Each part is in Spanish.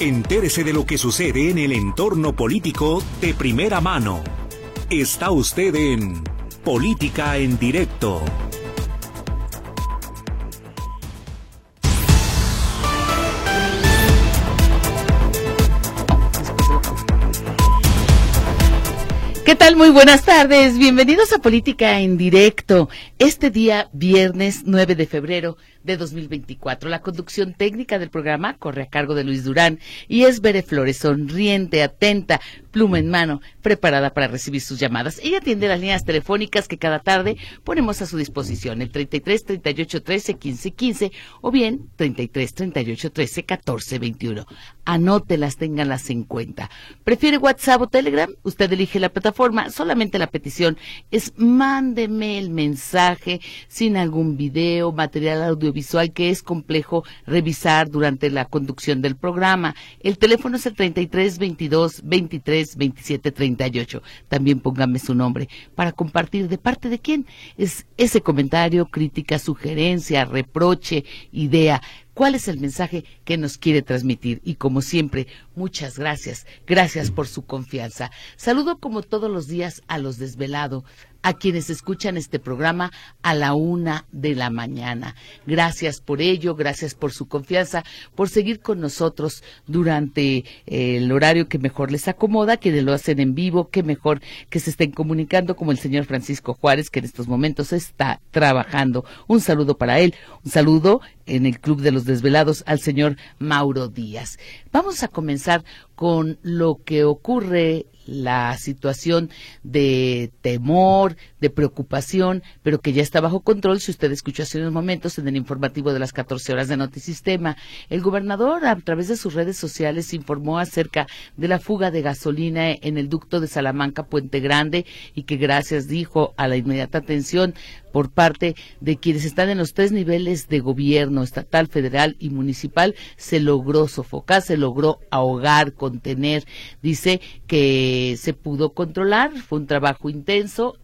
Entérese de lo que sucede en el entorno político de primera mano. Está usted en Política en Directo. ¿Qué tal? Muy buenas tardes. Bienvenidos a Política en Directo. Este día, viernes 9 de febrero de 2024. La conducción técnica del programa corre a cargo de Luis Durán y es Bere Flores, sonriente, atenta, pluma en mano, preparada para recibir sus llamadas. Ella atiende las líneas telefónicas que cada tarde ponemos a su disposición, el 33 38 13 15 15 o bien 33 38 13 14 21. Anótelas, ténganlas en cuenta. ¿Prefiere WhatsApp o Telegram? Usted elige la plataforma, solamente la petición es mándeme el mensaje sin algún video, material audiovisual visual que es complejo revisar durante la conducción del programa. El teléfono es el 33 22 23 27 38. También póngame su nombre para compartir de parte de quién es ese comentario, crítica, sugerencia, reproche, idea cuál es el mensaje que nos quiere transmitir. Y como siempre, muchas gracias. Gracias por su confianza. Saludo como todos los días a los desvelados, a quienes escuchan este programa a la una de la mañana. Gracias por ello, gracias por su confianza, por seguir con nosotros durante eh, el horario que mejor les acomoda, quienes lo hacen en vivo, que mejor que se estén comunicando como el señor Francisco Juárez, que en estos momentos está trabajando. Un saludo para él, un saludo en el Club de los Desvelados al señor Mauro Díaz. Vamos a comenzar con lo que ocurre la situación de temor, de preocupación, pero que ya está bajo control. Si usted escuchó hace unos momentos en el informativo de las 14 horas de Notisistema, el gobernador a través de sus redes sociales informó acerca de la fuga de gasolina en el ducto de Salamanca Puente Grande y que gracias, dijo, a la inmediata atención por parte de quienes están en los tres niveles de gobierno, estatal, federal y municipal, se logró sofocar, se logró ahogar, contener. Dice que se pudo controlar, fue un trabajo intenso,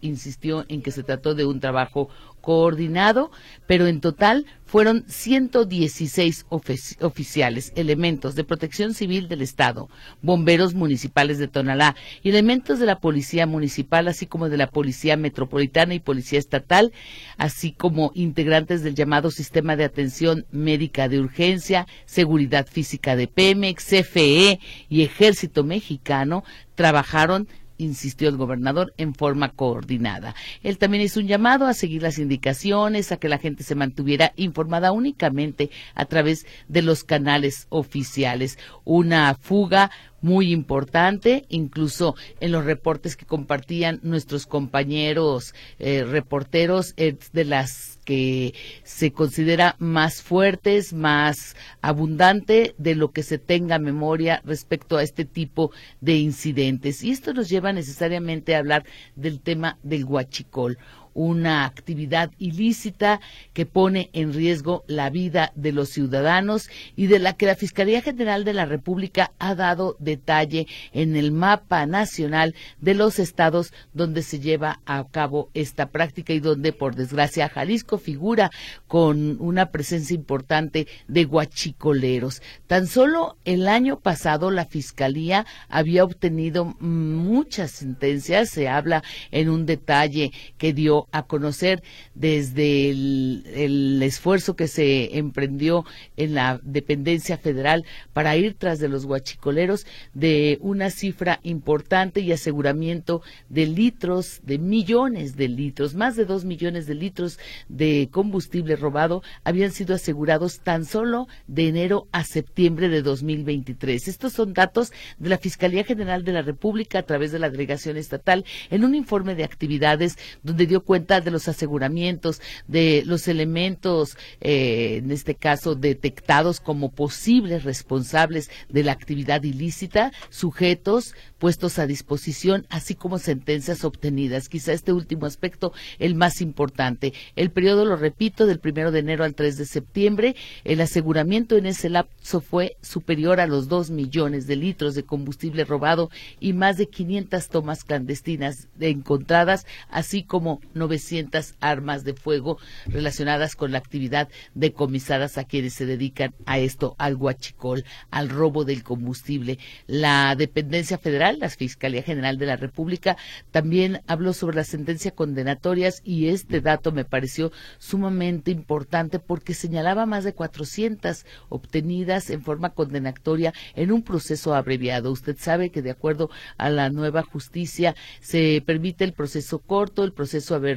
en que se trató de un trabajo coordinado, pero en total fueron 116 oficiales, elementos de protección civil del Estado, bomberos municipales de Tonalá y elementos de la Policía Municipal, así como de la Policía Metropolitana y Policía Estatal, así como integrantes del llamado Sistema de Atención Médica de Urgencia, Seguridad Física de Pemex, CFE y Ejército Mexicano, trabajaron insistió el gobernador en forma coordinada. Él también hizo un llamado a seguir las indicaciones, a que la gente se mantuviera informada únicamente a través de los canales oficiales. Una fuga muy importante, incluso en los reportes que compartían nuestros compañeros eh, reporteros, es de las que se considera más fuertes, más abundante de lo que se tenga memoria respecto a este tipo de incidentes. Y esto nos lleva necesariamente a hablar del tema del huachicol una actividad ilícita que pone en riesgo la vida de los ciudadanos y de la que la Fiscalía General de la República ha dado detalle en el mapa nacional de los estados donde se lleva a cabo esta práctica y donde, por desgracia, Jalisco figura con una presencia importante de guachicoleros. Tan solo el año pasado la Fiscalía había obtenido muchas sentencias, se habla en un detalle que dio a conocer desde el, esfuerzo que se emprendió en la dependencia federal para ir tras de los guachicoleros de una cifra importante y aseguramiento de litros, de millones de litros, más de dos millones de litros de combustible robado habían sido asegurados tan solo de enero a septiembre de 2023. Estos son datos de la Fiscalía General de la República a través de la Delegación Estatal en un informe de actividades donde dio cuenta de los aseguramientos, de los elementos, eh, en este caso, detectados como posibles responsables de la actividad ilícita, sujetos puestos a disposición, así como sentencias obtenidas. Quizá este último aspecto el más importante. El periodo, lo repito, del primero de enero al 3 de septiembre, el aseguramiento en ese lapso fue superior a los dos millones de litros de combustible robado y más de 500 tomas clandestinas encontradas, así como 900 armas de fuego relacionadas con la actividad decomisadas a quienes se dedican a esto, al guachicol, al robo del combustible. La dependencia federal, la Fiscalía General de la República, también habló sobre las sentencias condenatorias y este dato me pareció sumamente importante porque señalaba más de 400 obtenidas en forma condenatoria en un proceso abreviado. Usted sabe que de acuerdo a la nueva justicia se permite el proceso corto, el proceso abreviado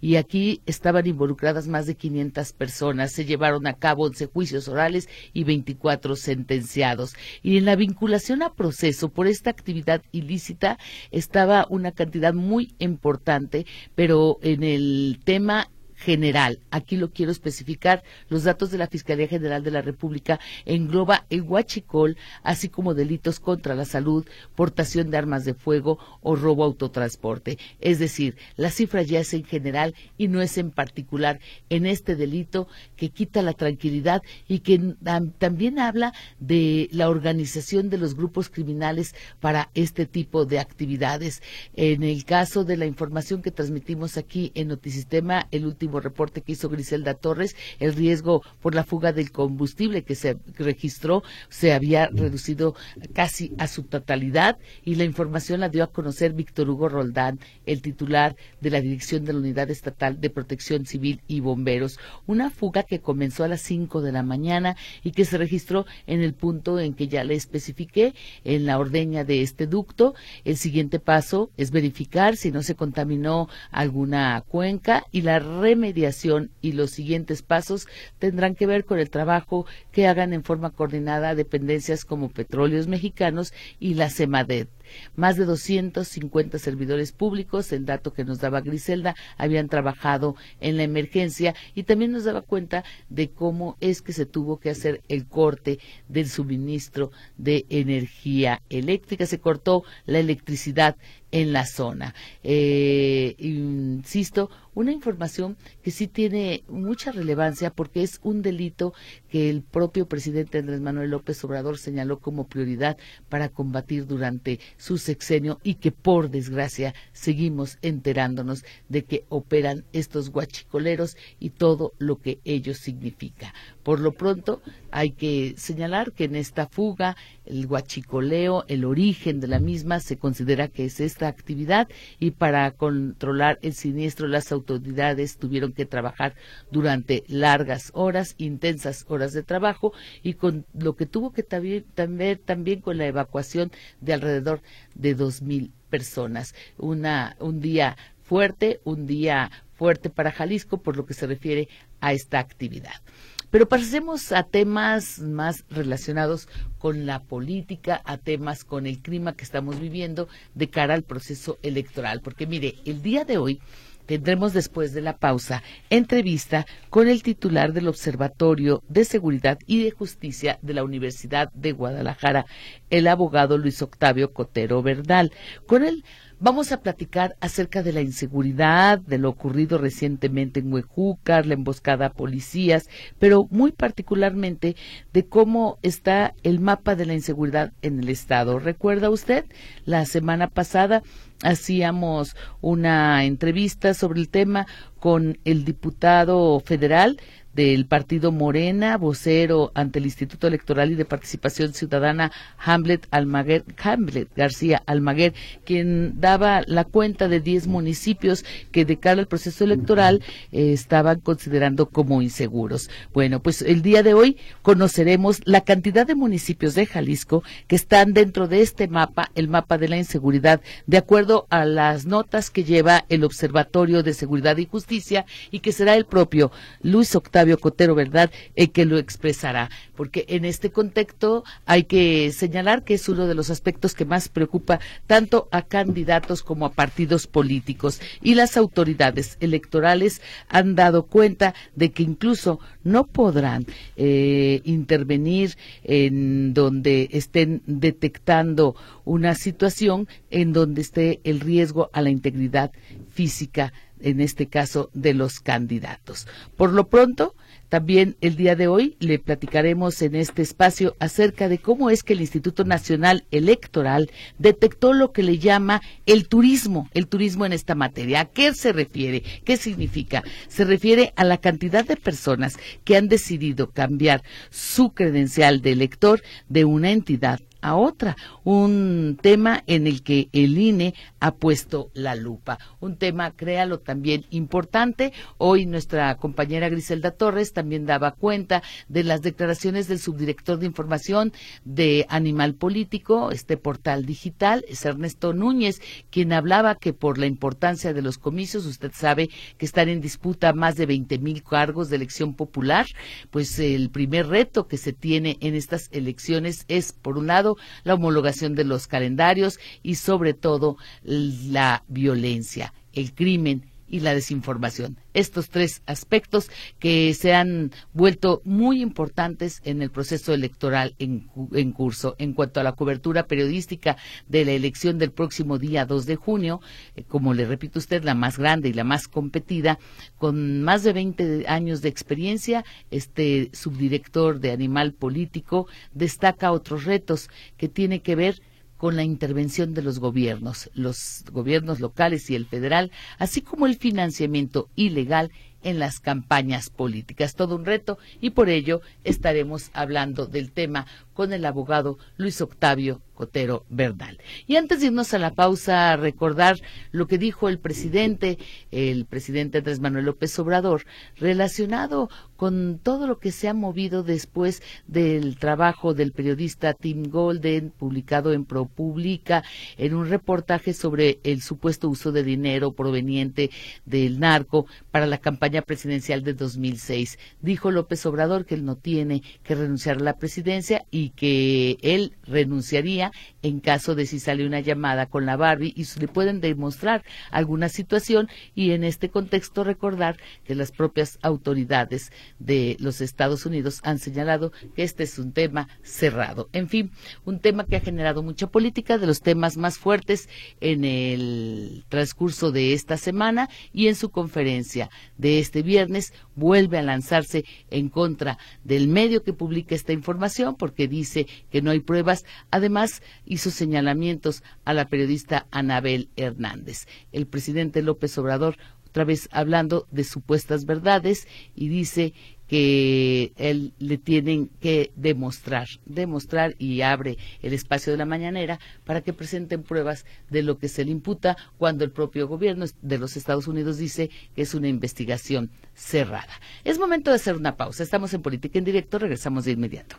y aquí estaban involucradas más de 500 personas. Se llevaron a cabo 11 juicios orales y 24 sentenciados. Y en la vinculación a proceso por esta actividad ilícita estaba una cantidad muy importante, pero en el tema general, aquí lo quiero especificar, los datos de la Fiscalía General de la República engloba el huachicol, así como delitos contra la salud, portación de armas de fuego o robo autotransporte. Es decir, la cifra ya es en general y no es en particular en este delito que quita la tranquilidad y que también habla de la organización de los grupos criminales para este tipo de actividades. En el caso de la información que transmitimos aquí en Notisistema, el último reporte que hizo Griselda Torres, el riesgo por la fuga del combustible que se registró se había reducido casi a su totalidad y la información la dio a conocer Víctor Hugo Roldán, el titular de la Dirección de la Unidad Estatal de Protección Civil y Bomberos. Una fuga que comenzó a las 5 de la mañana y que se registró en el punto en que ya le especifiqué, en la ordeña de este ducto. El siguiente paso es verificar si no se contaminó alguna cuenca y la mediación y los siguientes pasos tendrán que ver con el trabajo que hagan en forma coordinada dependencias como Petróleos Mexicanos y la CEMADET. Más de 250 servidores públicos, el dato que nos daba Griselda, habían trabajado en la emergencia y también nos daba cuenta de cómo es que se tuvo que hacer el corte del suministro de energía eléctrica. Se cortó la electricidad en la zona. Eh, insisto, una información que sí tiene mucha relevancia porque es un delito que el propio presidente Andrés Manuel López Obrador señaló como prioridad para combatir durante su sexenio y que por desgracia seguimos enterándonos de que operan estos guachicoleros y todo lo que ello significa. Por lo pronto, hay que señalar que en esta fuga, el guachicoleo, el origen de la misma, se considera que es esta actividad y para controlar el siniestro las autoridades tuvieron que trabajar durante largas horas, intensas horas de trabajo y con lo que tuvo que también, también, también con la evacuación de alrededor de dos mil personas. Una, un día fuerte, un día fuerte para Jalisco por lo que se refiere a esta actividad. Pero pasemos a temas más relacionados con la política, a temas con el clima que estamos viviendo de cara al proceso electoral. Porque mire, el día de hoy tendremos después de la pausa entrevista con el titular del Observatorio de Seguridad y de Justicia de la Universidad de Guadalajara, el abogado Luis Octavio Cotero Verdal. Con él Vamos a platicar acerca de la inseguridad, de lo ocurrido recientemente en Huejúcar, la emboscada a policías, pero muy particularmente de cómo está el mapa de la inseguridad en el Estado. ¿Recuerda usted? La semana pasada hacíamos una entrevista sobre el tema con el diputado federal del partido Morena, vocero ante el Instituto Electoral y de Participación Ciudadana, Hamlet, Almaguer, Hamlet García Almaguer, quien daba la cuenta de 10 municipios que de cara al proceso electoral eh, estaban considerando como inseguros. Bueno, pues el día de hoy conoceremos la cantidad de municipios de Jalisco que están dentro de este mapa, el mapa de la inseguridad, de acuerdo a las notas que lleva el Observatorio de Seguridad y Justicia y que será el propio Luis Octavio Cotero, ¿verdad?, el que lo expresará. Porque en este contexto hay que señalar que es uno de los aspectos que más preocupa tanto a candidatos como a partidos políticos. Y las autoridades electorales han dado cuenta de que incluso no podrán eh, intervenir en donde estén detectando una situación en donde esté el riesgo a la integridad física en este caso de los candidatos. Por lo pronto, También el día de hoy le platicaremos en este espacio acerca de cómo es que el Instituto Nacional Electoral detectó lo que le llama el turismo, el turismo en esta materia. ¿A qué se refiere? ¿Qué significa? Se refiere a la cantidad de personas que han decidido cambiar su credencial de elector de una entidad otra, un tema en el que el INE ha puesto la lupa, un tema, créalo, también importante. Hoy nuestra compañera Griselda Torres también daba cuenta de las declaraciones del subdirector de información de Animal Político, este portal digital, es Ernesto Núñez, quien hablaba que por la importancia de los comicios, usted sabe que están en disputa más de 20 mil cargos de elección popular, pues el primer reto que se tiene en estas elecciones es, por un lado, la homologación de los calendarios y sobre todo la violencia, el crimen y la desinformación. Estos tres aspectos que se han vuelto muy importantes en el proceso electoral en, curso. En cuanto a la cobertura periodística de la elección del próximo día 2 de junio, eh, como le repito usted, la más grande y la más competida, con más de 20 años de experiencia, este subdirector de Animal Político destaca otros retos que tiene que ver con la intervención de los gobiernos, los gobiernos locales y el federal, así como el financiamiento ilegal en las campañas políticas. Todo un reto y por ello estaremos hablando del tema con el abogado Luis Octavio Cotero Verdal. Y antes de irnos a la pausa, recordar lo que dijo el presidente, el presidente Andrés Manuel López Obrador, relacionado con todo lo que se ha movido después del trabajo del periodista Tim Golden, publicado en ProPublica, en un reportaje sobre el supuesto uso de dinero proveniente del narco para la campaña presidencial de 2006. Dijo López Obrador que él no tiene que renunciar a la presidencia y que él renunciaría en caso de si sale una llamada con la Barbie y le pueden demostrar alguna situación y en este contexto recordar que las propias autoridades de los Estados Unidos han señalado que este es un tema cerrado. En fin, un tema que ha generado mucha política, de los temas más fuertes en el transcurso de esta semana y en su conferencia de este viernes vuelve a lanzarse en contra del medio que publica esta información porque dice que no hay pruebas. Además, hizo señalamientos a la periodista Anabel Hernández. El presidente López Obrador, otra vez hablando de supuestas verdades, y dice que él le tienen que demostrar, demostrar y abre el espacio de la mañanera para que presenten pruebas de lo que se le imputa cuando el propio gobierno de los Estados Unidos dice que es una investigación cerrada. Es momento de hacer una pausa. Estamos en Política en Directo, regresamos de inmediato.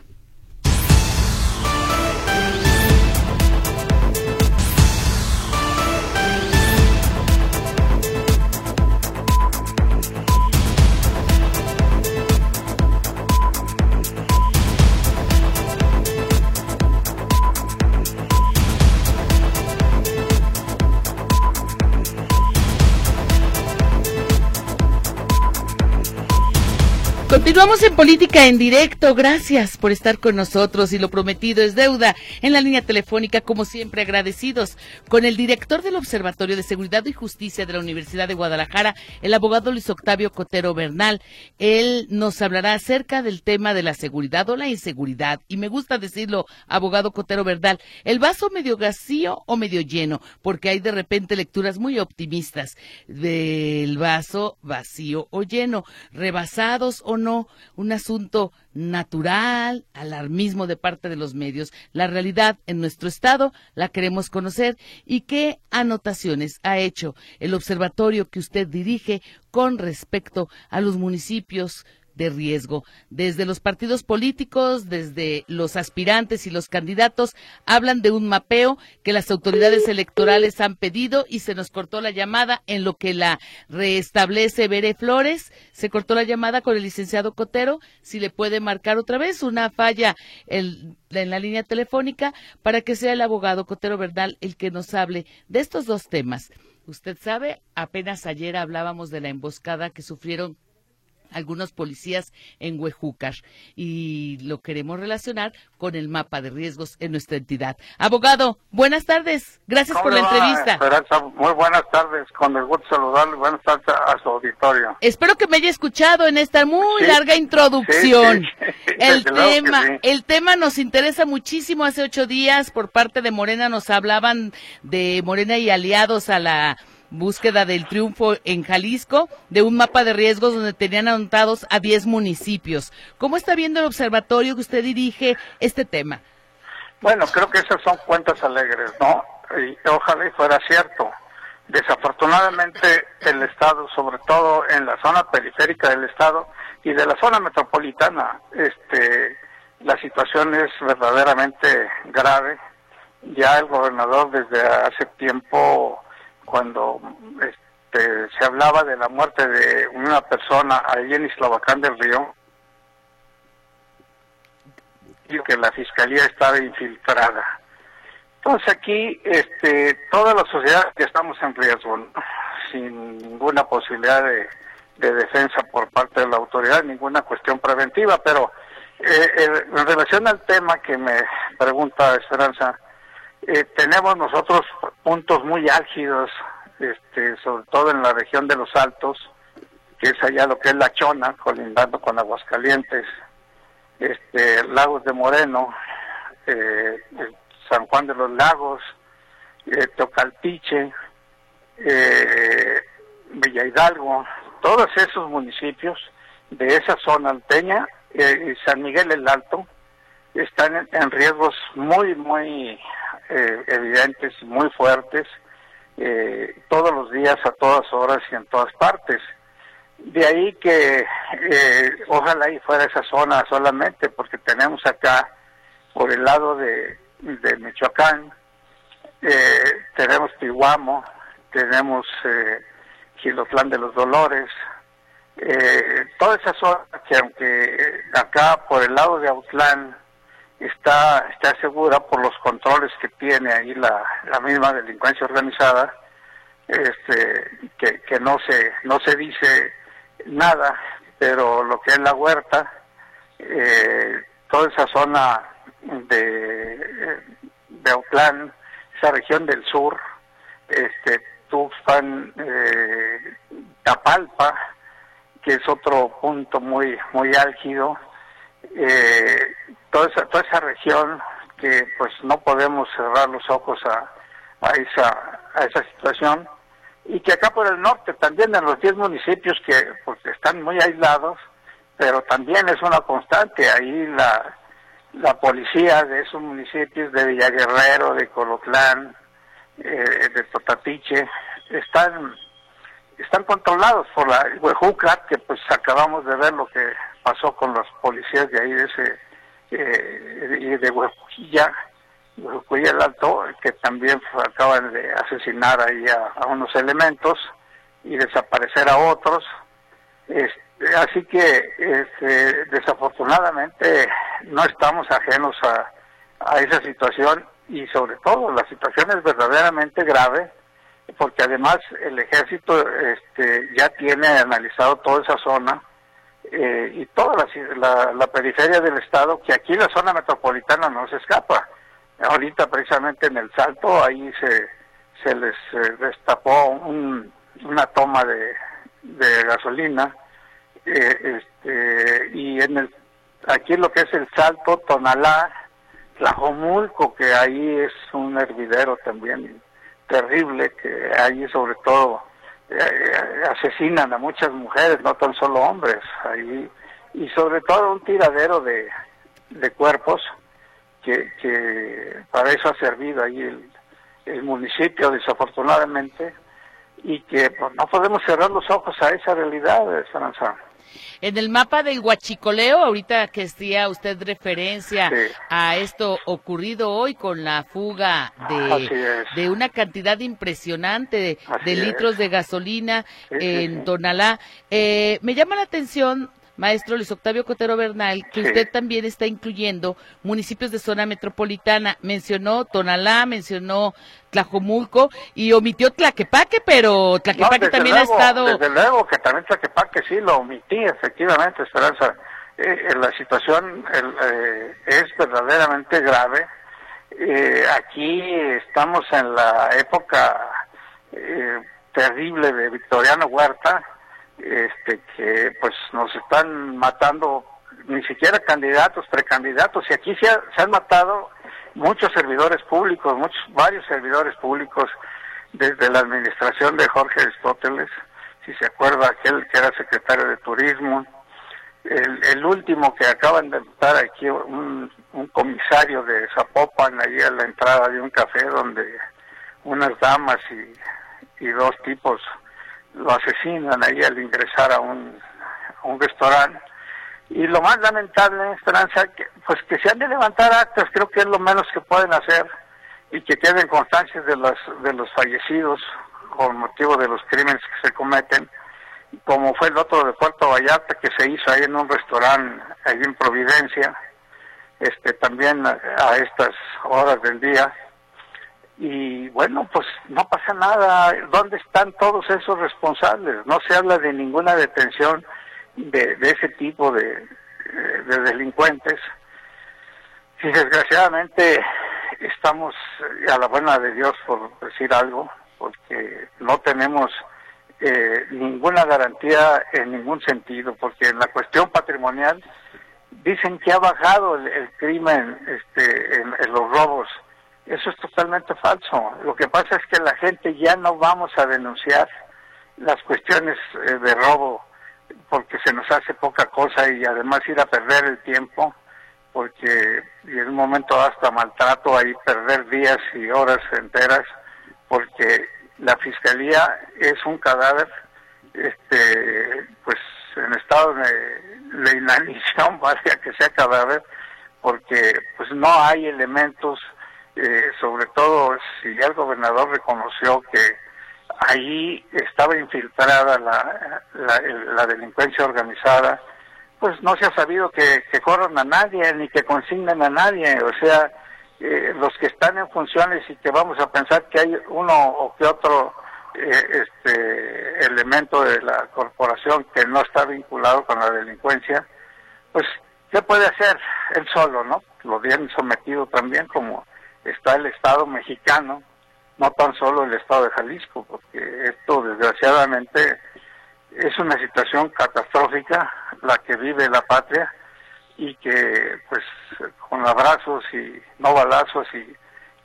Continuamos en Política en Directo. Gracias por estar con nosotros y lo prometido es deuda. En la línea telefónica, como siempre, agradecidos con el director del Observatorio de Seguridad y Justicia de la Universidad de Guadalajara, el abogado Luis Octavio Cotero Bernal. Él nos hablará acerca del tema de la seguridad o la inseguridad. Y me gusta decirlo, abogado Cotero Bernal, el vaso medio vacío o medio lleno, porque hay de repente lecturas muy optimistas del vaso vacío o lleno, rebasados o no un asunto natural, alarmismo de parte de los medios. La realidad en nuestro estado la queremos conocer y qué anotaciones ha hecho el observatorio que usted dirige con respecto a los municipios de riesgo. Desde los partidos políticos, desde los aspirantes y los candidatos, hablan de un mapeo que las autoridades electorales han pedido y se nos cortó la llamada en lo que la reestablece Bere Flores. Se cortó la llamada con el licenciado Cotero. Si le puede marcar otra vez una falla en la línea telefónica para que sea el abogado Cotero Verdal el que nos hable de estos dos temas. Usted sabe, apenas ayer hablábamos de la emboscada que sufrieron algunos policías en Huejúcar y lo queremos relacionar con el mapa de riesgos en nuestra entidad. Abogado, buenas tardes. Gracias por la entrevista. muy buenas tardes. Con el gusto saludarle. Buenas tardes a su auditorio. Espero que me haya escuchado en esta muy larga introducción. el tema, el tema nos interesa muchísimo. Hace ocho días por parte de Morena nos hablaban de Morena y aliados a la búsqueda del triunfo en Jalisco de un mapa de riesgos donde tenían anotados a 10 municipios. ¿Cómo está viendo el observatorio que usted dirige este tema? Bueno, creo que esas son cuentas alegres, ¿no? Y ojalá y fuera cierto. Desafortunadamente el Estado, sobre todo en la zona periférica del Estado y de la zona metropolitana, este, la situación es verdaderamente grave. Ya el gobernador desde hace tiempo cuando este, se hablaba de la muerte de una persona ahí en Islavacán del Río, y que la fiscalía estaba infiltrada. Entonces aquí, este, toda la sociedad ya estamos en riesgo, sin ninguna posibilidad de, defensa por parte de la autoridad, ninguna cuestión preventiva, pero eh, en relación al tema que me pregunta Esperanza, eh, tenemos nosotros puntos muy álgidos, este, sobre todo en la región de los Altos, que es allá lo que es La Chona, colindando con Aguascalientes, este, Lagos de Moreno, eh, San Juan de los Lagos, eh, Tocalpiche, eh, Villa Hidalgo, todos esos municipios de esa zona alteña, y San Miguel el Alto, están en riesgos muy, muy eh, evidentes, muy fuertes, eh, todos los días, a todas horas y en todas partes. De ahí que eh, ojalá y fuera esa zona solamente, porque tenemos acá, por el lado de, de Michoacán, tenemos Tihuamo, tenemos eh, Gilotlán de los Dolores, toda esa zona que aunque acá por el lado de Autlán está, está segura por los controles que tiene ahí la, la misma delincuencia organizada, este, que, que no se, no se dice nada, pero lo que es la huerta, eh, toda esa zona de, de Autlán, esa región del sur, este, Tuxpan, eh, Tapalpa, que es otro punto muy, muy álgido, eh, toda esa, toda esa región que pues no podemos cerrar los ojos a, a esa a esa situación. Y que acá por el norte también en los 10 municipios que pues, están muy aislados pero también es una constante. Ahí la la policía de esos municipios de Villaguerrero, de Colotlán, eh, de Totapiche están están controlados por la Huejuca, que pues acabamos de ver lo que pasó con los policías de ahí de ese eh, de Huejujilla, Huejujilla el Alto, que también acaban de asesinar ahí a, unos elementos y desaparecer a otros. Este, así que este, desafortunadamente no estamos ajenos a, a esa situación y sobre todo la situación es verdaderamente grave porque además el ejército este, ya tiene analizado toda esa zona eh, y toda la, la, periferia del estado, que aquí la zona metropolitana no se escapa. Ahorita precisamente en el Salto, ahí se, se les eh, destapó una toma de, gasolina, eh, este, y en el, aquí lo que es el Salto, Tonalá, Tlajomulco, que ahí es un hervidero también terrible, que ahí sobre todo asesinan a muchas mujeres, no tan solo hombres, ahí, y sobre todo un tiradero de, de cuerpos que, que para eso ha servido ahí el, el municipio, desafortunadamente, y que pues, no podemos cerrar los ojos a esa realidad, Esperanza. En el mapa del Huachicoleo, ahorita que hacía usted referencia a esto ocurrido hoy con la fuga de, de una cantidad impresionante de, litros de gasolina en Tonalá, eh, me llama la atención maestro Luis Octavio Cotero Bernal, que usted también está incluyendo municipios de zona metropolitana. Mencionó Tonalá, mencionó Tlajomulco y omitió Tlaquepaque, pero Tlaquepaque también ha estado... Desde luego que también Tlaquepaque sí lo omití, efectivamente, Esperanza. Eh, la situación eh, es verdaderamente grave. Eh, aquí estamos en la época terrible de Victoriano Huerta, este, que pues nos están matando ni siquiera candidatos, precandidatos, y aquí se, se han matado muchos servidores públicos, muchos, varios servidores públicos desde la administración de Jorge Aristóteles, si se acuerda aquel que era secretario de Turismo, el, último que acaban de estar aquí, un, comisario de Zapopan, ahí a la entrada de un café donde unas damas y dos tipos lo asesinan ahí al ingresar a un, un restaurante. Y lo más lamentable, Esperanza, que, pues que se han de levantar actas, creo que es lo menos que pueden hacer y que queden constancias de los, de los fallecidos con motivo de los crímenes que se cometen, como fue el otro de Puerto Vallarta que se hizo ahí en un restaurante ahí en Providencia, este también a estas horas del día y bueno, pues no pasa nada. ¿Dónde están todos esos responsables? No se habla de ninguna detención de, ese tipo de, delincuentes. Y desgraciadamente estamos a la buena de Dios, por decir algo, porque no tenemos eh, ninguna garantía en ningún sentido, porque en la cuestión patrimonial dicen que ha bajado el, crimen este, en los robos eso es totalmente falso. Lo que pasa es que la gente ya no vamos a denunciar las cuestiones eh, de robo porque se nos hace poca cosa y además ir a perder el tiempo porque en un momento hasta maltrato ahí perder días y horas enteras porque la fiscalía es un cadáver este pues en estado de, de inanición vaya que sea cadáver porque pues no hay elementos eh, sobre todo si ya el gobernador reconoció que ahí estaba infiltrada la, la, delincuencia organizada, pues no se ha sabido que, corran a nadie ni que consignen a nadie, o sea, eh, los que están en funciones y que vamos a pensar que hay uno o que otro eh, este elemento de la corporación que no está vinculado con la delincuencia, pues ¿qué puede hacer él solo, no? Lo bien sometido también como está el Estado mexicano, no tan solo el Estado de Jalisco, porque esto desgraciadamente es una situación catastrófica la que vive la patria y que pues con abrazos y no balazos y,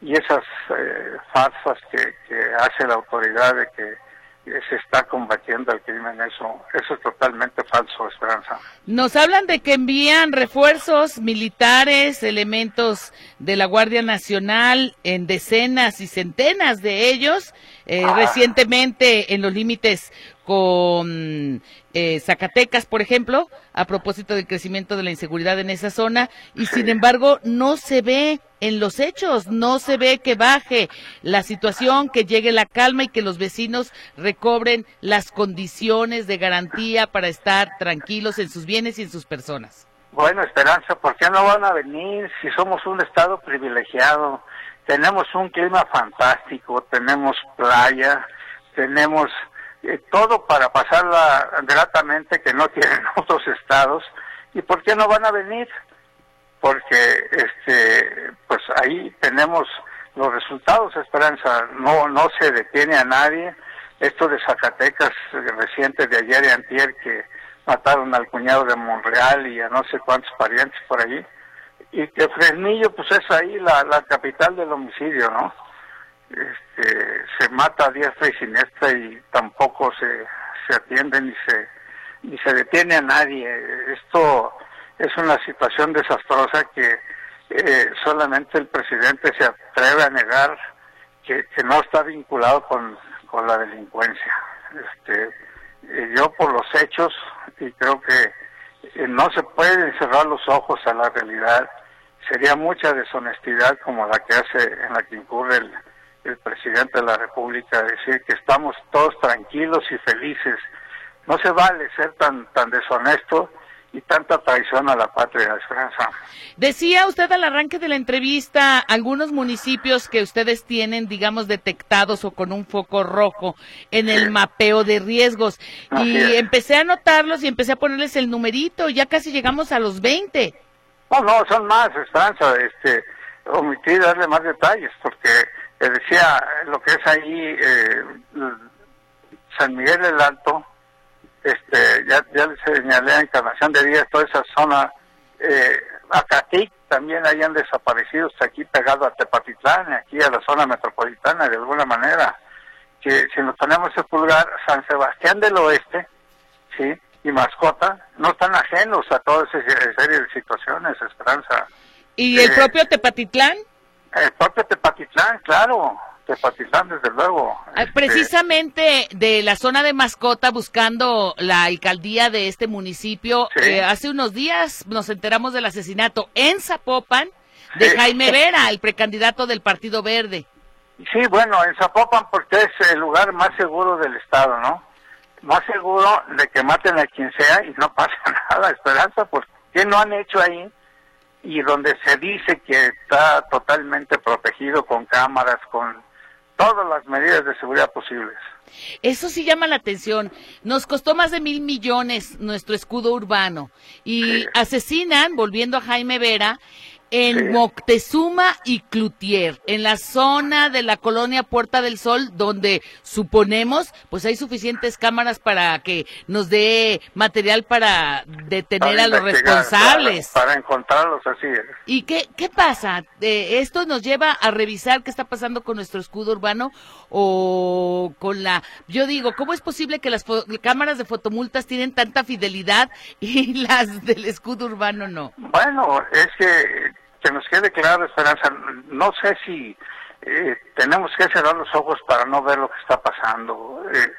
y esas eh, farsas que, que hace la autoridad de que se está combatiendo el crimen. Eso, eso es totalmente falso, Esperanza. Nos hablan de que envían refuerzos militares, elementos de la Guardia Nacional en decenas y centenas de ellos, eh, ah. recientemente en los límites con eh, Zacatecas, por ejemplo, a propósito del crecimiento de la inseguridad en esa zona, y sin embargo no se ve en los hechos, no se ve que baje la situación, que llegue la calma y que los vecinos recobren las condiciones de garantía para estar tranquilos en sus bienes y en sus personas. Bueno, Esperanza, ¿por qué no van a venir si somos un estado privilegiado? Tenemos un clima fantástico, tenemos playa, tenemos eh, todo para pasarla gratamente que no tienen otros estados. ¿Y por qué no van a venir? Porque este, pues ahí tenemos los resultados, Esperanza. No, no se detiene a nadie. Esto de Zacatecas reciente de ayer y antier que mataron al cuñado de Monreal y a no sé cuántos parientes por allí. Y que Fresnillo pues es ahí la, la capital del homicidio, ¿no? este, se mata a diestra y siniestra y tampoco se, se atiende ni se, ni se detiene a nadie. Esto es una situación desastrosa que eh, solamente el presidente se atreve a negar que, no está vinculado con, la delincuencia. Este, eh, yo por los hechos, y creo que eh, no se puede cerrar los ojos a la realidad, sería mucha deshonestidad como la que hace, en la que incurre el, el presidente de la República decir que estamos todos tranquilos y felices. No se vale ser tan tan deshonesto y tanta traición a la patria, Esperanza. Decía usted al arranque de la entrevista algunos municipios que ustedes tienen, digamos, detectados o con un foco rojo en el mapeo de riesgos. y empecé a notarlos y empecé a ponerles el numerito, ya casi llegamos a los 20. No, no, son más, Esperanza. Este, omití darle más detalles porque decía lo que es ahí eh, San Miguel del Alto, este, ya, ya les señalé Encarnación de Díaz, toda esa zona, eh, Acatic también hayan desaparecido, está aquí pegado a Tepatitlán, aquí a la zona metropolitana de alguna manera, que si nos ponemos a pulgar, San Sebastián del Oeste, sí, y Mascota, no están ajenos a toda esa serie de situaciones, Esperanza. ¿Y el eh, propio Tepatitlán? El propio Tepatitlán, claro, Desde luego. Ah, este, precisamente de la zona de mascota, buscando la alcaldía de este municipio, eh, hace unos días nos enteramos del asesinato en Zapopan de Jaime Vera, el precandidato del Partido Verde. Sí, bueno, en Zapopan porque es el lugar más seguro del estado, ¿no? Más seguro de que maten a quien sea y no pasa nada, Esperanza, pues, ¿qué no han hecho ahí? y donde se dice que está totalmente protegido con cámaras, con todas las medidas de seguridad posibles. Eso sí llama la atención. Nos costó más de mil millones nuestro escudo urbano y asesinan, volviendo a Jaime Vera, en Moctezuma y Cloutier, en la zona de la colonia Puerta del Sol, donde suponemos pues hay suficientes cámaras para que nos dé material para detener a los responsables. Para, encontrarlos así. ¿Y qué, qué pasa? ¿Esto nos lleva a revisar qué está pasando con nuestro escudo urbano o con la... Yo digo, ¿cómo es posible que las cámaras de fotomultas tienen tanta fidelidad y las del escudo urbano no? Bueno, es que que nos quede claro, Esperanza, no sé si eh, tenemos que cerrar los ojos para no ver lo que está pasando. Eh,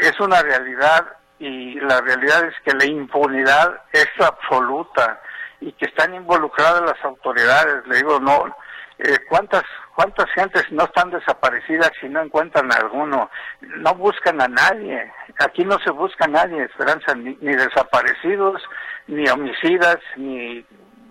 es una realidad y la realidad es que la impunidad es absoluta y que están involucradas las autoridades. Le digo, no, eh, ¿cuántas cuántas gentes no están desaparecidas si no encuentran a alguno? No buscan a nadie. Aquí no se busca a nadie, Esperanza, ni desaparecidos, ni homicidas, ni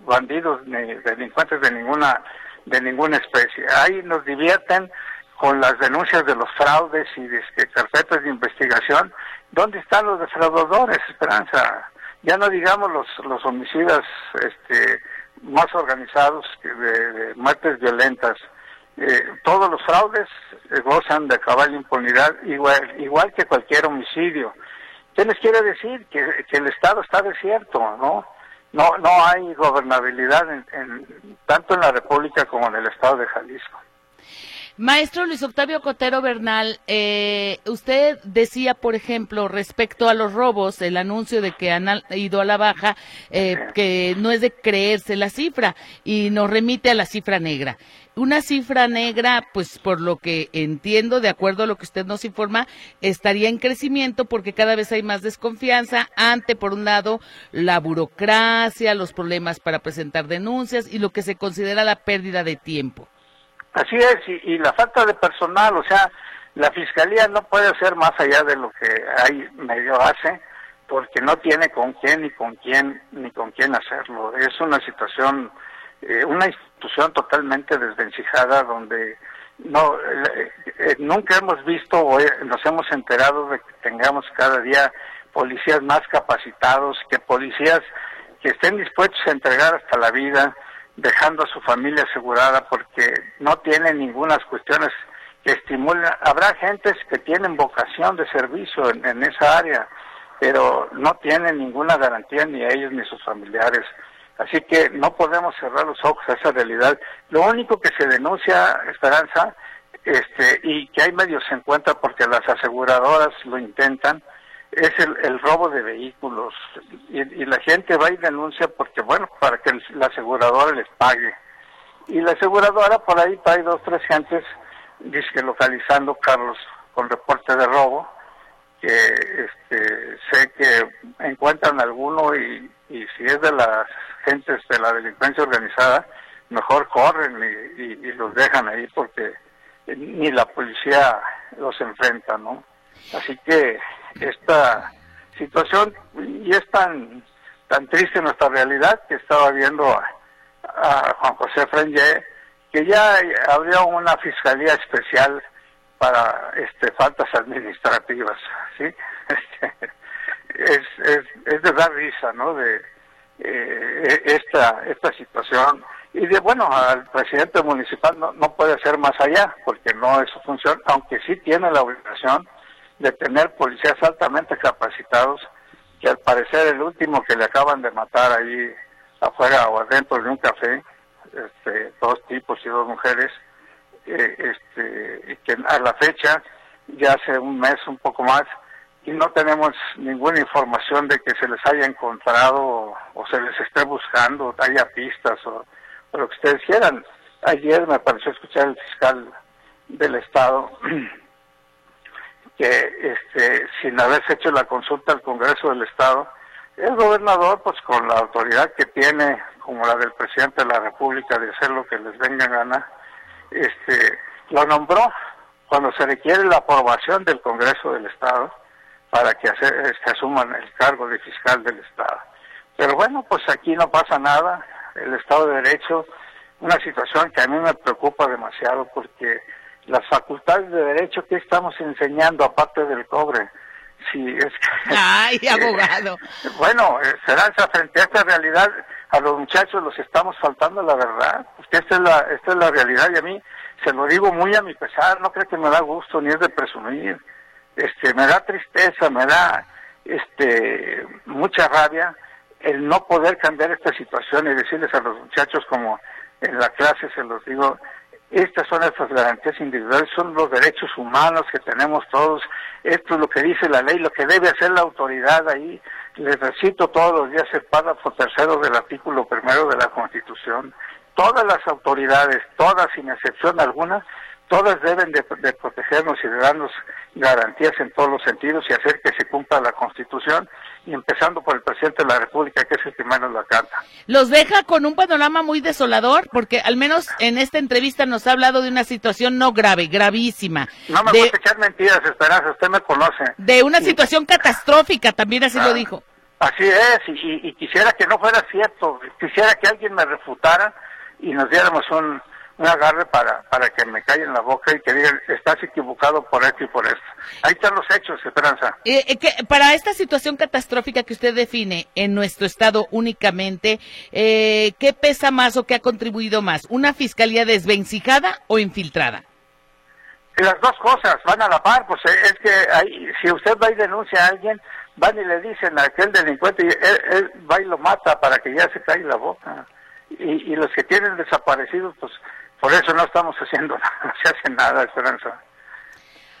bandidos ni delincuentes de ninguna de ninguna especie. Ahí nos divierten con las denuncias de los fraudes y de carpetas de investigación. ¿Dónde están los defraudadores, Esperanza? Ya no digamos los, los homicidas este, más organizados de, muertes violentas. Eh, todos los fraudes gozan de cabal impunidad, igual, igual que cualquier homicidio. ¿Qué les quiere decir? Que el Estado está desierto, ¿no? No no hay gobernabilidad en, tanto en la República como en el Estado de Jalisco. Maestro Luis Octavio Cotero Bernal, eh, usted decía, por ejemplo, respecto a los robos, el anuncio de que han ido a la baja, eh, que no es de creerse la cifra y nos remite a la cifra negra. Una cifra negra, pues por lo que entiendo, de acuerdo a lo que usted nos informa, estaría en crecimiento porque cada vez hay más desconfianza ante, por un lado, la burocracia, los problemas para presentar denuncias y lo que se considera la pérdida de tiempo. Así es, y, la falta de personal, o sea, la fiscalía no puede hacer más allá de lo que hay medio hace, porque no tiene con quién ni con quién ni con quién hacerlo. Es una situación, eh, una institución totalmente desvencijada donde no eh, eh, nunca hemos visto o nos hemos enterado de que tengamos cada día policías más capacitados, que policías que estén dispuestos a entregar hasta la vida, dejando a su familia asegurada porque no tienen ninguna cuestiones que estimulen. Habrá gentes que tienen vocación de servicio en, esa área, pero no tienen ninguna garantía ni ellos ni sus familiares. Así que no podemos cerrar los ojos a esa realidad. Lo único que se denuncia, Esperanza, este, y que hay medios en cuenta porque las aseguradoras lo intentan, es el, robo de vehículos y, la gente va y denuncia porque, bueno, para que la aseguradora les pague. Y la aseguradora por ahí trae dos, tres gentes, dice localizando Carlos con reporte de robo, que este, sé que encuentran alguno y, y si es de las gentes de la delincuencia organizada, mejor corren y, los dejan ahí porque ni la policía los enfrenta, ¿no? Así que esta situación y es tan tan triste nuestra realidad que estaba viendo a, Juan José Frenge que ya habría una fiscalía especial para este faltas administrativas, ¿sí? Es, es, es de dar risa, ¿no? De eh, esta esta situación y de bueno al presidente municipal no, no puede ser más allá porque no es su función, aunque sí tiene la obligación de tener policías altamente capacitados que al parecer el último que le acaban de matar ahí afuera o adentro de un café, este, dos tipos y dos mujeres, eh, este, que a la fecha, ya hace un mes, un poco más, y no tenemos ninguna información de que se les haya encontrado o, se les esté buscando, haya pistas o, lo que ustedes quieran. Ayer me pareció escuchar el fiscal del Estado que este, sin haberse hecho la consulta al Congreso del Estado, el gobernador, pues con la autoridad que tiene, como la del presidente de la República, de hacer lo que les venga gana, este, lo nombró cuando se requiere la aprobación del Congreso del Estado para que se asuman el cargo de fiscal del Estado. Pero bueno, pues aquí no pasa nada, el Estado de Derecho, una situación que a mí me preocupa demasiado porque las facultades de derecho que estamos enseñando aparte del cobre. Si es Ay, abogado. bueno, eh, Esperanza, frente a esta realidad, a los muchachos los estamos faltando la verdad. Usted esta es la, esta es la realidad y a mí se lo digo muy a mi pesar, no creo que me da gusto ni es de presumir. Este, me da tristeza, me da este mucha rabia el no poder cambiar esta situación y decirles a los muchachos como en la clase se los digo, estas son estas garantías individuales, son los derechos humanos que tenemos todos. Esto es lo que dice la ley, lo que debe hacer la autoridad ahí. Les recito todos los días el párrafo tercero del artículo primero de la Constitución. Todas las autoridades, todas sin excepción alguna, todas deben de, protegernos y de darnos garantías en todos los sentidos y hacer que se cumpla la Constitución, y empezando por el presidente de la República, que es el que menos la carta. Los deja con un panorama muy desolador, porque al menos en esta entrevista nos ha hablado de una situación no grave, gravísima. No me de, echar mentiras, Esperanza, usted me conoce. De una situación catastrófica, también así lo ah, dijo. Así es, y quisiera que no fuera cierto, quisiera que alguien me refutara y nos diéramos un un agarre para, para que me callen la boca y que digan, estás equivocado por esto y por esto. Ahí están los hechos, Esperanza. Eh, eh, que para esta situación catastrófica que usted define en nuestro estado únicamente, eh, ¿qué pesa más o qué ha contribuido más? ¿Una fiscalía desvencijada o infiltrada? Las dos cosas van a la par, pues es que ahí, si usted va y denuncia a alguien, van y le dicen a aquel delincuente, y él, va y lo mata para que ya se calle la boca. Y, y los que tienen desaparecidos, pues por eso no estamos haciendo nada, no se hace nada, Esperanza.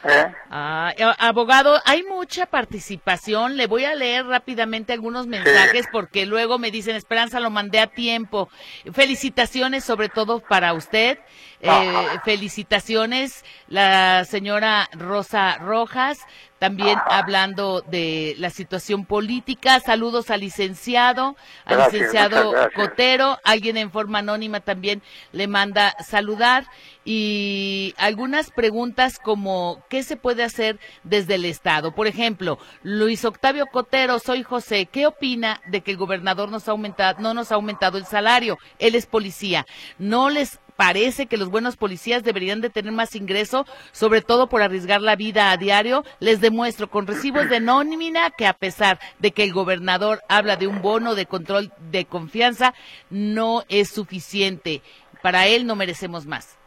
¿Eh? Ah, abogado, hay mucha participación. Le voy a leer rápidamente algunos mensajes porque luego me dicen, Esperanza, lo mandé a tiempo. Felicitaciones sobre todo para usted. Eh, felicitaciones, la señora Rosa Rojas, también hablando de la situación política. Saludos al licenciado, al licenciado Cotero. Alguien en forma anónima también le manda saludar. Y algunas preguntas como, ¿qué se puede hacer desde el Estado? Por ejemplo, Luis Octavio Cotero, soy José. ¿Qué opina de que el gobernador nos ha aumentado, no nos ha aumentado el salario? Él es policía. ¿No les parece que los buenos policías deberían de tener más ingreso, sobre todo por arriesgar la vida a diario. Les demuestro con recibos de nómina que a pesar de que el gobernador habla de un bono de control de confianza, no es suficiente. Para él no merecemos más.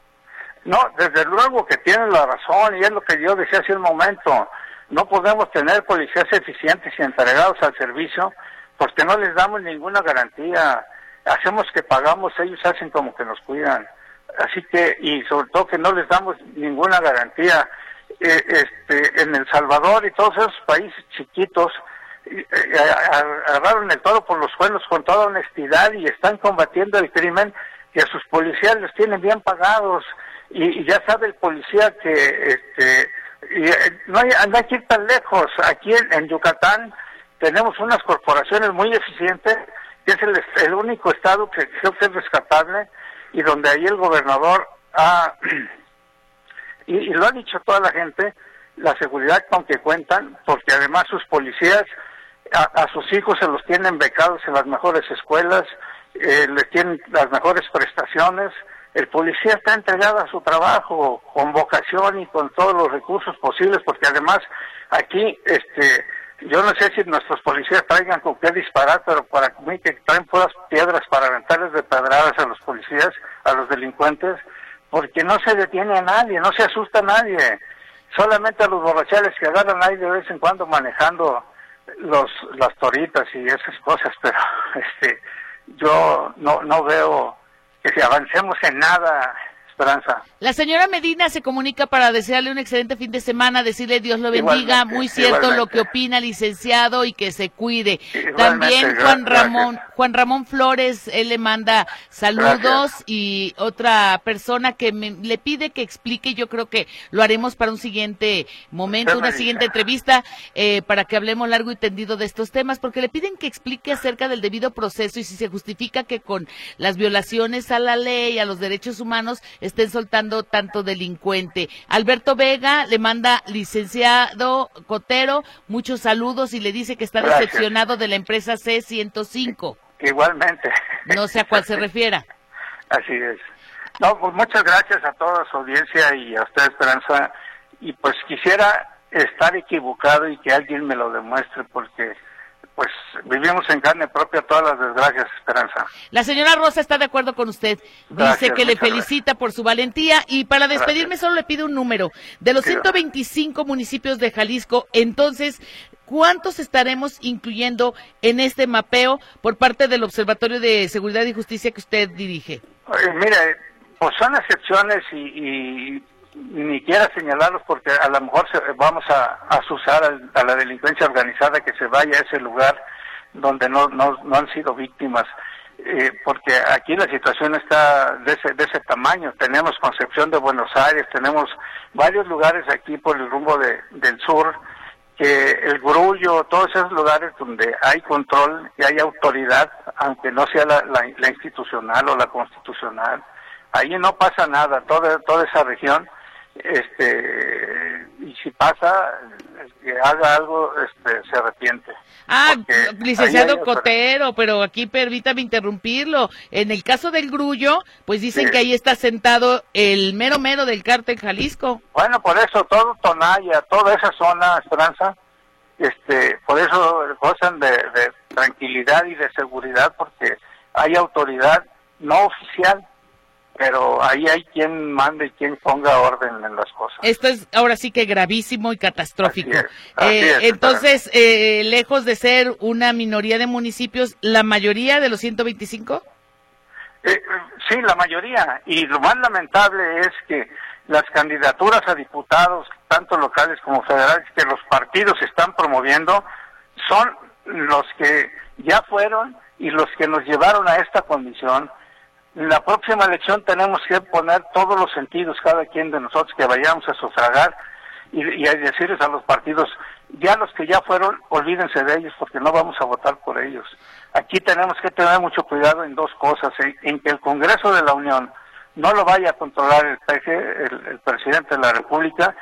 No, desde luego que tiene la razón y es lo que yo decía hace un momento. No podemos tener policías eficientes y entregados al servicio porque no les damos ninguna garantía. Hacemos que pagamos, ellos hacen como que nos cuidan así que y sobre todo que no les damos ninguna garantía eh, este en el Salvador y todos esos países chiquitos eh, agarraron el toro por los cuernos con toda honestidad y están combatiendo el crimen y a sus policías les tienen bien pagados. Y, ya sabe el policía que este eh, no hay, no hay que ir tan lejos. Aquí en, Yucatán tenemos unas corporaciones muy eficientes que es el, el único estado que creo que es rescatable y donde ahí el gobernador ha, y, lo ha dicho toda la gente, la seguridad con que cuentan, porque además sus policías a, sus hijos se los tienen becados en las mejores escuelas, eh, les tienen las mejores prestaciones, el policía está entregado a su trabajo con vocación y con todos los recursos posibles, porque además aquí, este, yo no sé si nuestros policías traigan con qué disparar, pero para mí que traen puras piedras para aventarles de pedradas a los policías, a los delincuentes, porque no se detiene a nadie, no se asusta a nadie, solamente a los borrachales que agarran ahí de vez en cuando manejando los las toritas y esas cosas, pero este yo no no veo que si avancemos en nada la señora Medina se comunica para desearle un excelente fin de semana, decirle Dios lo bendiga, muy cierto lo que opina licenciado y que se cuide. También Juan Ramón, Juan Ramón Flores, él le manda saludos y otra persona que me, le pide que explique, yo creo que lo haremos para un siguiente momento, una siguiente entrevista, eh, para que hablemos largo y tendido de estos temas, porque le piden que explique acerca del debido proceso y si se justifica que con las violaciones a la ley, a los derechos humanos, estén soltando tanto delincuente. Alberto Vega le manda licenciado Cotero muchos saludos y le dice que está decepcionado de la empresa C105. Igualmente. No sé a cuál se refiera. Así es. No, pues muchas gracias a toda su audiencia y a usted, Esperanza. Y pues quisiera estar equivocado y que alguien me lo demuestre porque pues vivimos en carne propia todas las desgracias, Esperanza. La señora Rosa está de acuerdo con usted. Dice que le felicita por su valentía y para despedirme solo le pide un número. De los 125 municipios de Jalisco, entonces, ¿cuántos estaremos incluyendo en este mapeo por parte del Observatorio de Seguridad y Justicia que usted dirige? mire, pues son excepciones y ni quiera señalarlos porque a lo mejor vamos a, asusar a, la delincuencia organizada que se vaya a ese lugar donde no, no, no han sido víctimas. Eh, porque aquí la situación está de ese, de ese tamaño. Tenemos Concepción de Buenos Aires, tenemos varios lugares aquí por el rumbo de, del sur, que el grullo, todos esos lugares donde hay control y hay autoridad, aunque no sea la, la institucional o la constitucional, ahí no pasa nada, toda, toda esa región este y si pasa que haga algo este, se arrepiente. Ah licenciado Cotero pero aquí permítame interrumpirlo. En el caso del Grullo pues dicen que ahí está sentado el mero mero del cártel Jalisco. Bueno por eso todo Tonaya toda esa zona Esperanza este por eso gozan de tranquilidad y de seguridad porque hay autoridad no oficial pero ahí hay quien mande y quien ponga orden en las cosas. Esto es ahora sí que gravísimo y catastrófico. Eh, entonces, eh, lejos de ser una minoría de municipios, ¿la mayoría de los 125? Eh, sí, la mayoría. Y lo más lamentable es que las candidaturas a diputados, tanto locales como federales, que los partidos están promoviendo, son los que ya fueron y los que nos llevaron a esta condición la próxima elección tenemos que poner todos los sentidos, cada quien de nosotros que vayamos a sufragar y, y decirles a los partidos, ya los que ya fueron, olvídense de ellos porque no vamos a votar por ellos. Aquí tenemos que tener mucho cuidado en dos cosas, en, que el Congreso de la Unión no lo vaya a controlar el PG, el, presidente de la República,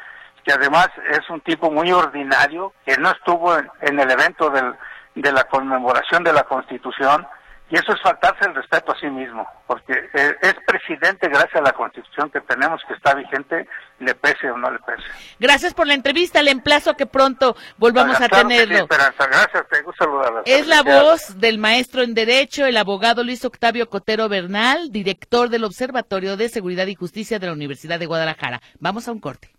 que además es un tipo muy ordinario, que no estuvo en, el evento de la conmemoración de la Constitución, y eso es faltarse el respeto a sí mismo, porque eh, es presidente gracias a la constitución que tenemos que está vigente, le pese o no le pese. Gracias por la entrevista, le emplazo que pronto volvamos a tenerlo. Gracias, te gusto saludarla. Es la voz del maestro en Derecho, el abogado Luis Octavio Cotero Bernal, director del Observatorio de Seguridad y Justicia de la Universidad de Guadalajara. Vamos a un corte.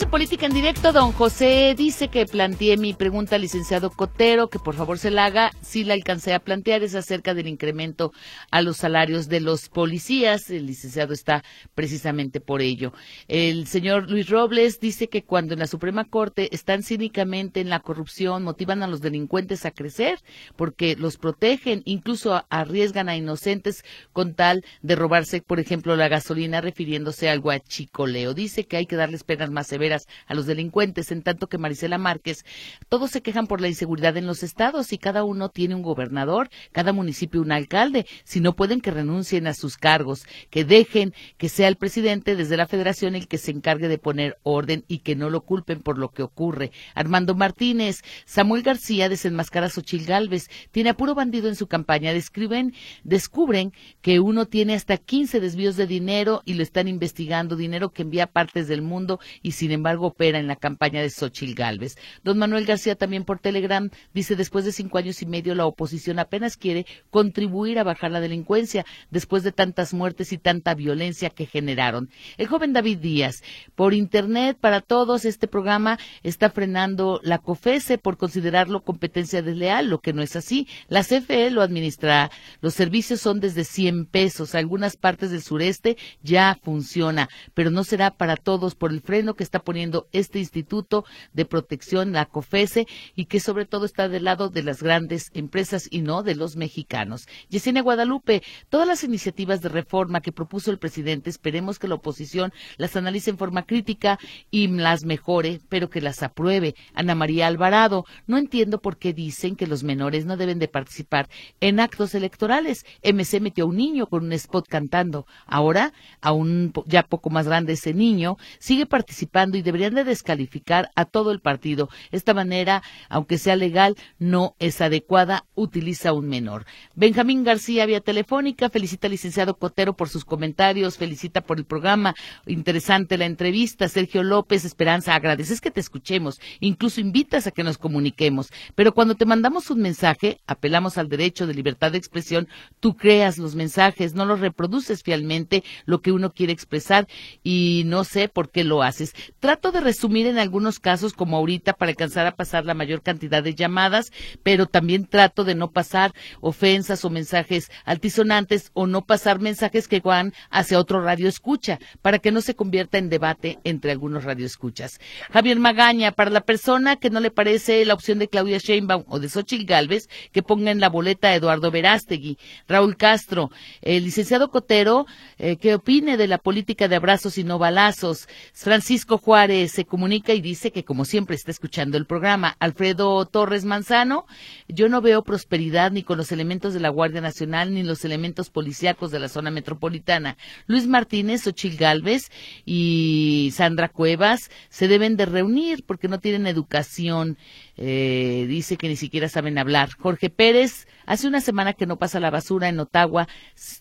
En Política en Directo. Don José dice que planteé mi pregunta al licenciado Cotero, que por favor se la haga. Si la alcancé a plantear, es acerca del incremento a los salarios de los policías. El licenciado está precisamente por ello. El señor Luis Robles dice que cuando en la Suprema Corte están cínicamente en la corrupción, motivan a los delincuentes a crecer porque los protegen, incluso arriesgan a inocentes con tal de robarse, por ejemplo, la gasolina, refiriéndose al guachicoleo. Dice que hay que darles penas más severas a los delincuentes, en tanto que Marisela Márquez, todos se quejan por la inseguridad en los estados y cada uno tiene un gobernador, cada municipio un alcalde. Si no pueden que renuncien a sus cargos, que dejen que sea el presidente desde la federación el que se encargue de poner orden y que no lo culpen por lo que ocurre. Armando Martínez, Samuel García desenmascara a Xochil Gálvez, tiene a puro bandido en su campaña. Describen, descubren que uno tiene hasta 15 desvíos de dinero y lo están investigando, dinero que envía a partes del mundo y sin embargo opera en la campaña de Xochil Gálvez. Don Manuel García también por Telegram dice después de cinco años y medio la oposición apenas quiere contribuir a bajar la delincuencia después de tantas muertes y tanta violencia que generaron. El joven David Díaz, por internet para todos, este programa está frenando la COFESE por considerarlo competencia desleal, lo que no es así. La CFE lo administra. Los servicios son desde 100 pesos. Algunas partes del sureste ya funciona, pero no será para todos por el freno que está poniendo este Instituto de Protección, la COFESE, y que sobre todo está del lado de las grandes empresas y no de los mexicanos. Yesenia Guadalupe, todas las iniciativas de reforma que propuso el presidente, esperemos que la oposición las analice en forma crítica y las mejore, pero que las apruebe. Ana María Alvarado, no entiendo por qué dicen que los menores no deben de participar en actos electorales. MC metió a un niño con un spot cantando. Ahora, aún ya poco más grande ese niño, sigue participando y deberían de descalificar a todo el partido. Esta manera, aunque sea legal, no es adecuada, utiliza un menor. Benjamín García, vía telefónica, felicita al licenciado Cotero por sus comentarios, felicita por el programa, interesante la entrevista. Sergio López, Esperanza, agradeces que te escuchemos, incluso invitas a que nos comuniquemos, pero cuando te mandamos un mensaje, apelamos al derecho de libertad de expresión, tú creas los mensajes, no los reproduces fielmente lo que uno quiere expresar y no sé por qué lo haces. Trato de resumir en algunos casos como ahorita para alcanzar a pasar la mayor cantidad de llamadas, pero también trato de no pasar ofensas o mensajes altisonantes o no pasar mensajes que van hacia otro radio escucha para que no se convierta en debate entre algunos radioescuchas. Javier Magaña, para la persona que no le parece la opción de Claudia Sheinbaum o de Xochitl Galvez, que ponga en la boleta a Eduardo Verástegui. Raúl Castro, el licenciado Cotero, eh, que opine de la política de abrazos y no balazos. Francisco Juárez se comunica y dice que como siempre está escuchando el programa. Alfredo Torres Manzano, yo no veo prosperidad ni con los elementos de la Guardia Nacional ni los elementos policíacos de la zona metropolitana. Luis Martínez, Xochil Galvez y Sandra Cuevas se deben de reunir porque no tienen educación. Eh, dice que ni siquiera saben hablar. Jorge Pérez, hace una semana que no pasa la basura en Ottawa,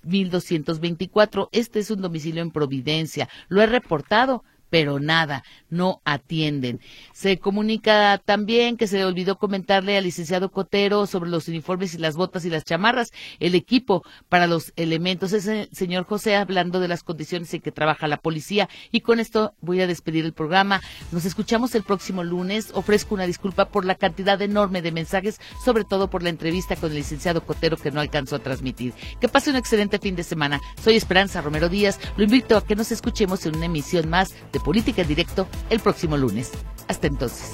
1224. Este es un domicilio en Providencia. Lo he reportado pero nada, no atienden. Se comunica también que se olvidó comentarle al licenciado Cotero sobre los uniformes y las botas y las chamarras, el equipo para los elementos. Es el señor José hablando de las condiciones en que trabaja la policía. Y con esto voy a despedir el programa. Nos escuchamos el próximo lunes. Ofrezco una disculpa por la cantidad enorme de mensajes, sobre todo por la entrevista con el licenciado Cotero que no alcanzó a transmitir. Que pase un excelente fin de semana. Soy Esperanza Romero Díaz. Lo invito a que nos escuchemos en una emisión más de Política en Directo el próximo lunes. Hasta entonces.